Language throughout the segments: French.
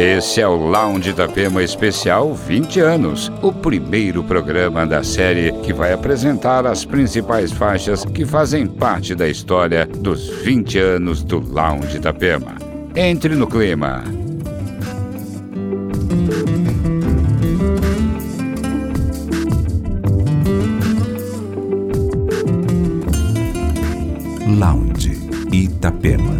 Esse é o Lounge Itapema Especial 20 anos, o primeiro programa da série que vai apresentar as principais faixas que fazem parte da história dos 20 anos do Lounge Itapema. Entre no clima. Lounge Itapema.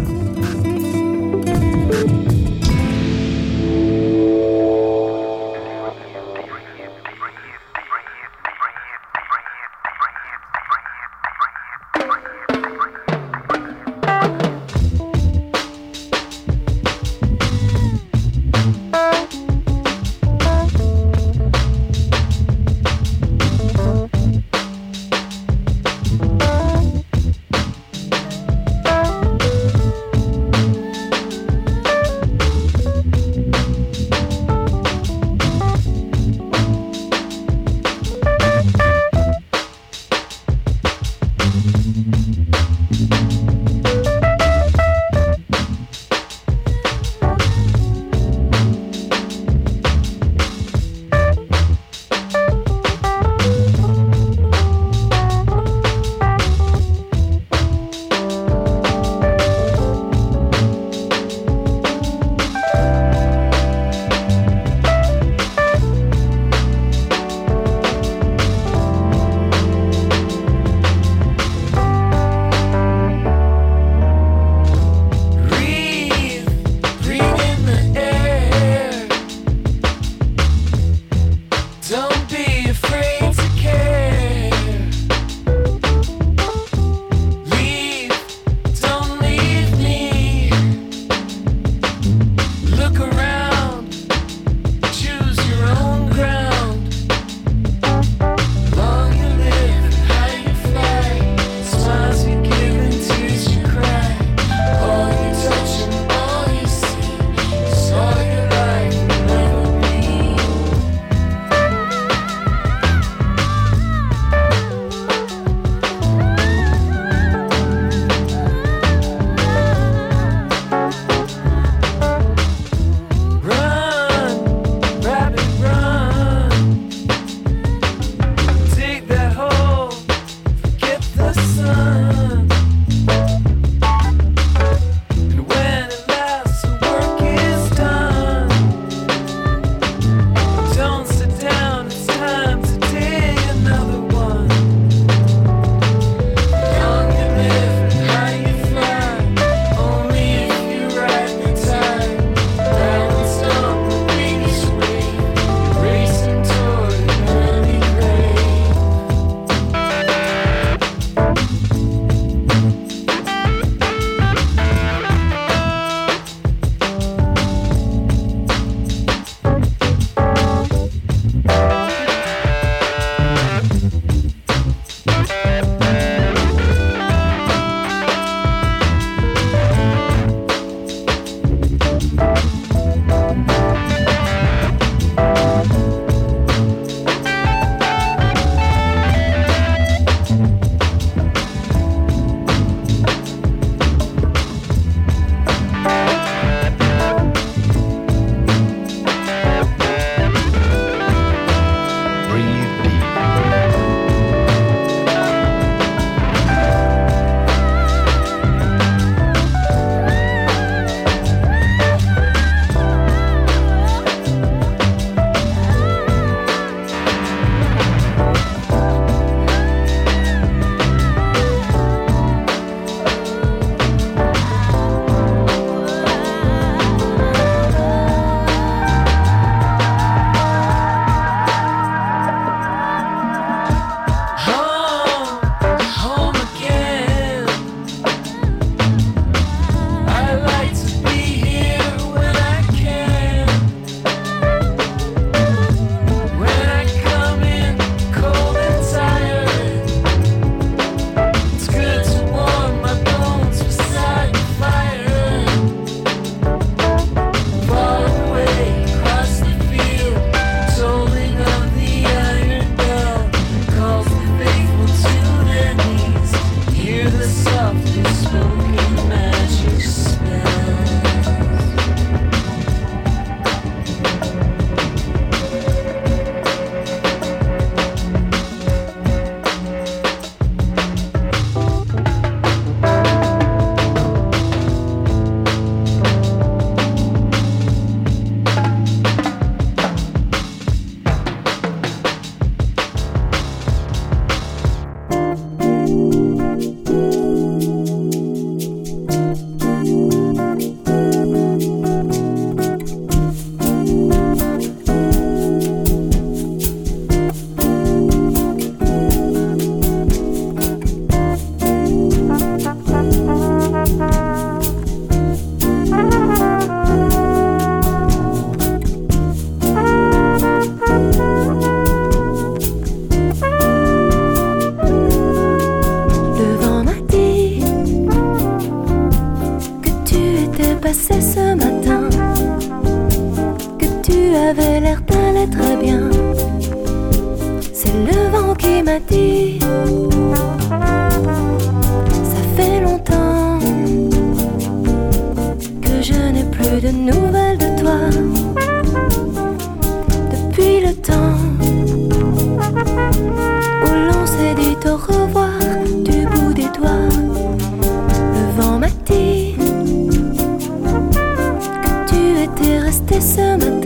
avait l'air d'aller très bien. C'est le vent qui m'a dit. Ça fait longtemps que je n'ai plus de nouvelles de toi. Depuis le temps où l'on s'est dit au revoir du bout des doigts, le vent m'a dit que tu étais resté ce matin.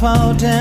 Down.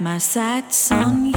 My sights on you.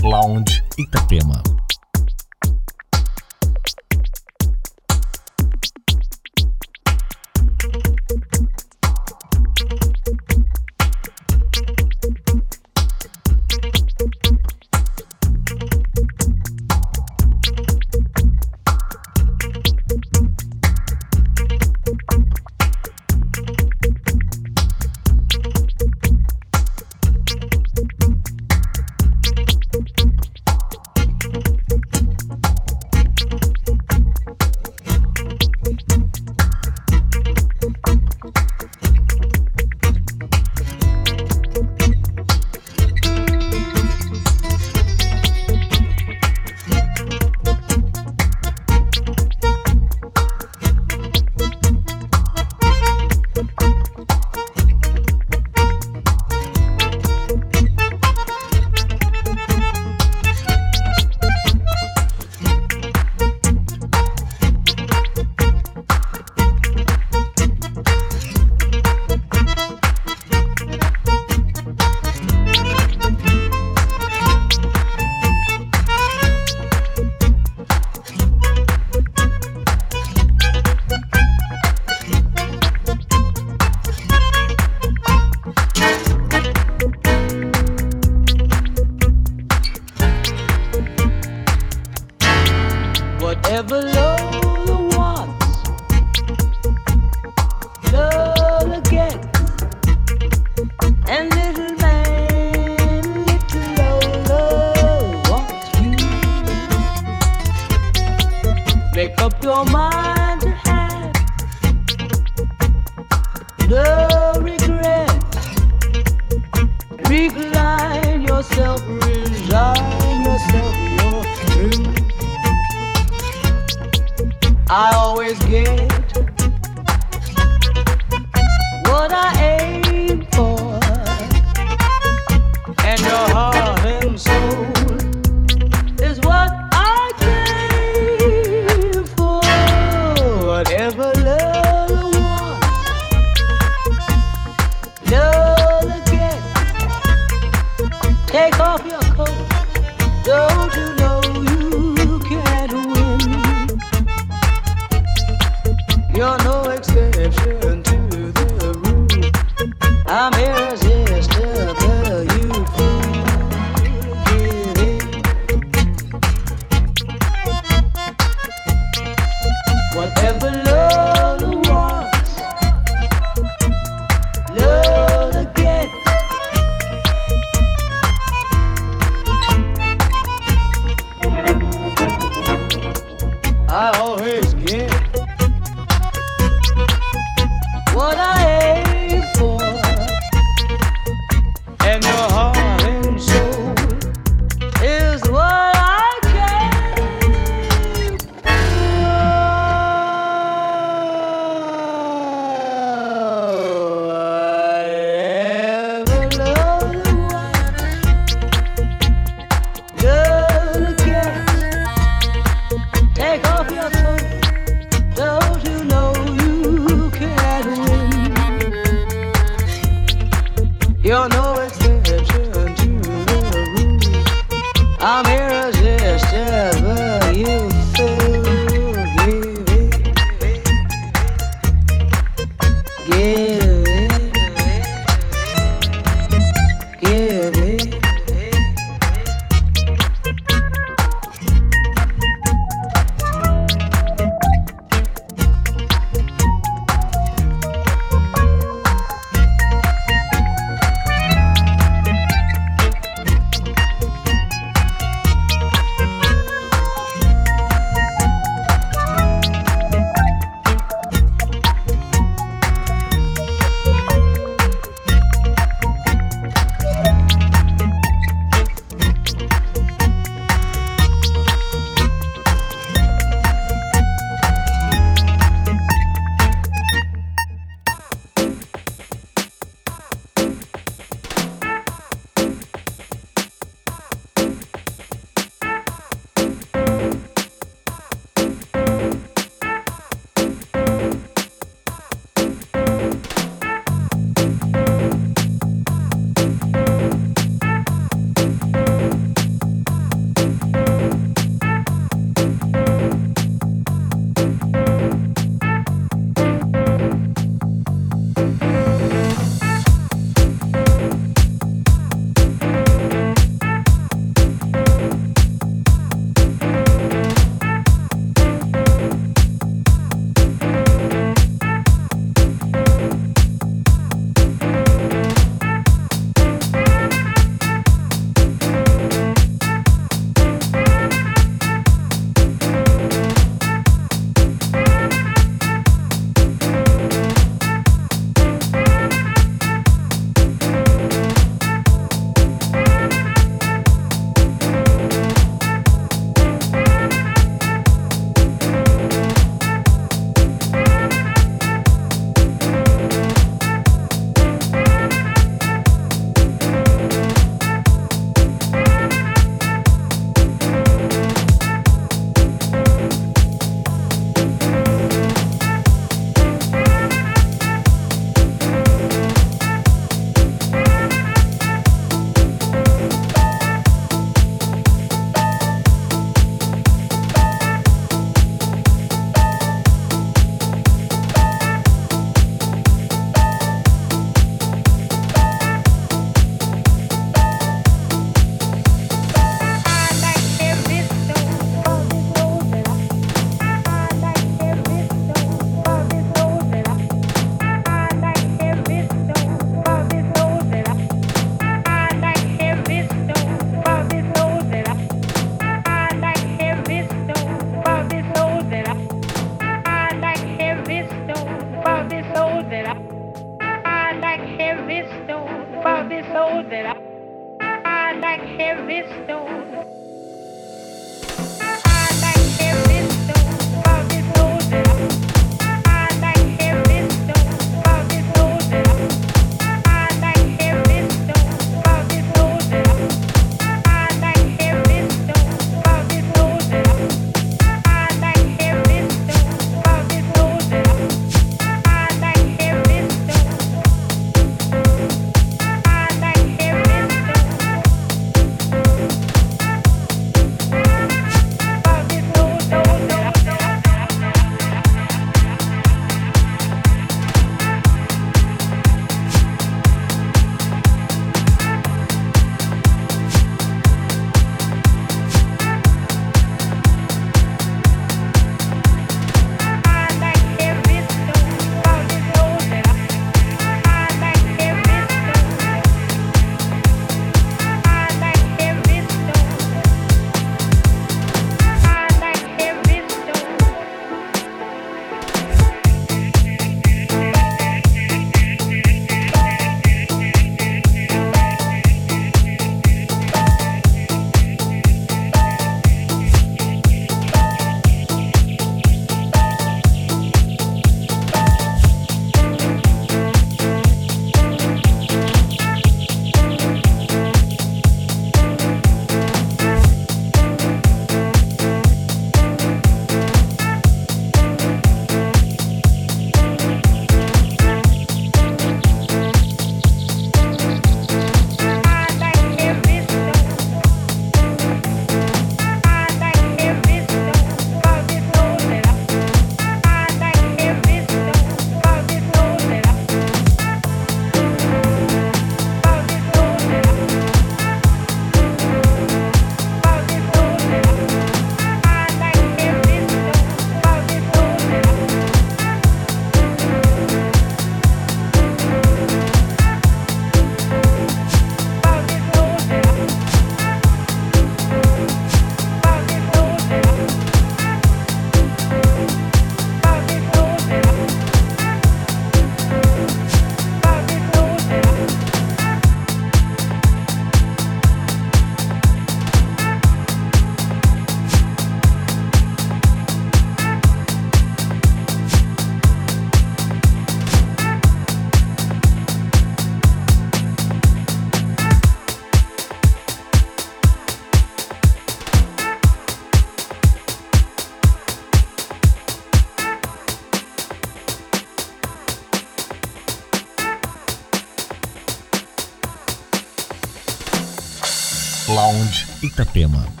крема.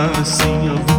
assim eu vou.